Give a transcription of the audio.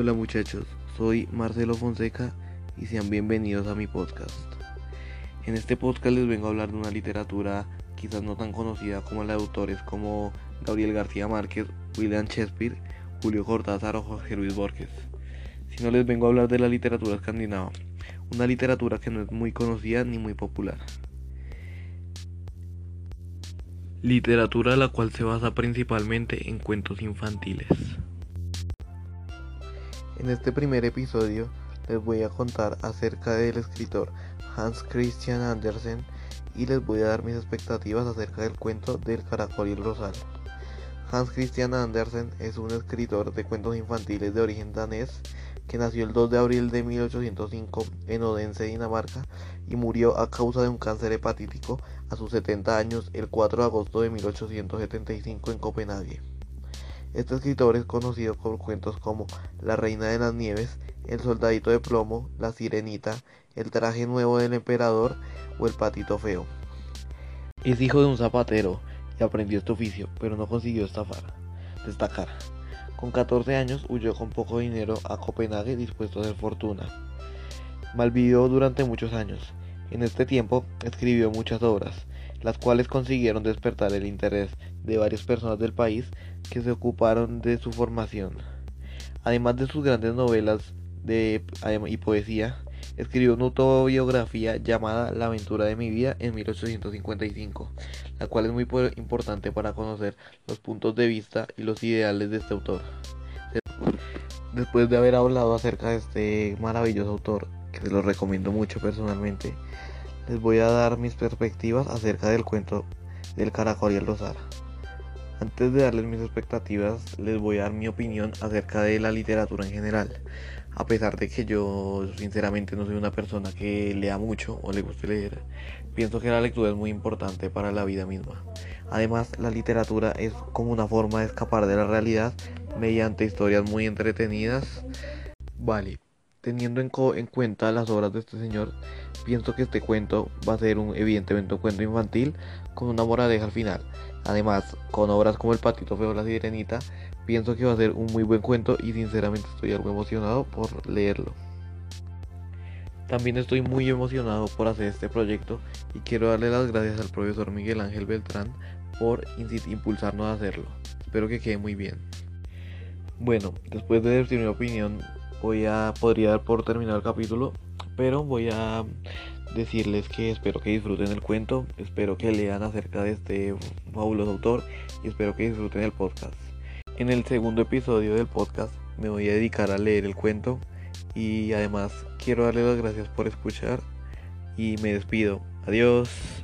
Hola muchachos, soy Marcelo Fonseca y sean bienvenidos a mi podcast. En este podcast les vengo a hablar de una literatura quizás no tan conocida como la de autores como Gabriel García Márquez, William Shakespeare, Julio Cortázar o Jorge Luis Borges, sino les vengo a hablar de la literatura escandinava, una literatura que no es muy conocida ni muy popular. Literatura la cual se basa principalmente en cuentos infantiles. En este primer episodio les voy a contar acerca del escritor Hans Christian Andersen y les voy a dar mis expectativas acerca del cuento del caracol y el rosal. Hans Christian Andersen es un escritor de cuentos infantiles de origen danés que nació el 2 de abril de 1805 en Odense, Dinamarca, y murió a causa de un cáncer hepatítico a sus 70 años el 4 de agosto de 1875 en Copenhague. Este escritor es conocido por cuentos como La Reina de las Nieves, El Soldadito de Plomo, La Sirenita, El Traje Nuevo del Emperador o El Patito Feo. Es hijo de un zapatero y aprendió este oficio, pero no consiguió estafar, destacar. Con 14 años huyó con poco dinero a Copenhague dispuesto a hacer fortuna. Malvivió durante muchos años. En este tiempo escribió muchas obras, las cuales consiguieron despertar el interés de varias personas del país que se ocuparon de su formación. Además de sus grandes novelas de, y poesía, escribió una autobiografía llamada La aventura de mi vida en 1855, la cual es muy importante para conocer los puntos de vista y los ideales de este autor. Después de haber hablado acerca de este maravilloso autor, que se lo recomiendo mucho personalmente, les voy a dar mis perspectivas acerca del cuento del caracol y el rosal. Antes de darles mis expectativas, les voy a dar mi opinión acerca de la literatura en general. A pesar de que yo sinceramente no soy una persona que lea mucho o le guste leer, pienso que la lectura es muy importante para la vida misma. Además, la literatura es como una forma de escapar de la realidad mediante historias muy entretenidas. Vale, teniendo en, en, cuenta las obras de este señor, pienso que este cuento va a ser un evidentemente un cuento infantil con una moraleja al final. Además, con obras como El Patito Feo la Sirenita, pienso que va a ser un muy buen cuento y sinceramente estoy algo emocionado por leerlo. También estoy muy emocionado por hacer este proyecto y quiero darle las gracias al profesor Miguel Ángel Beltrán por impulsarnos a hacerlo. Espero que quede muy bien. Bueno, después de decir mi opinión voy a podría dar por terminado el capítulo, pero voy a decirles que espero que disfruten el cuento, espero que lean acerca de este fabuloso autor y espero que disfruten el podcast. En el segundo episodio del podcast me voy a dedicar a leer el cuento y además quiero darles las gracias por escuchar y me despido. Adiós.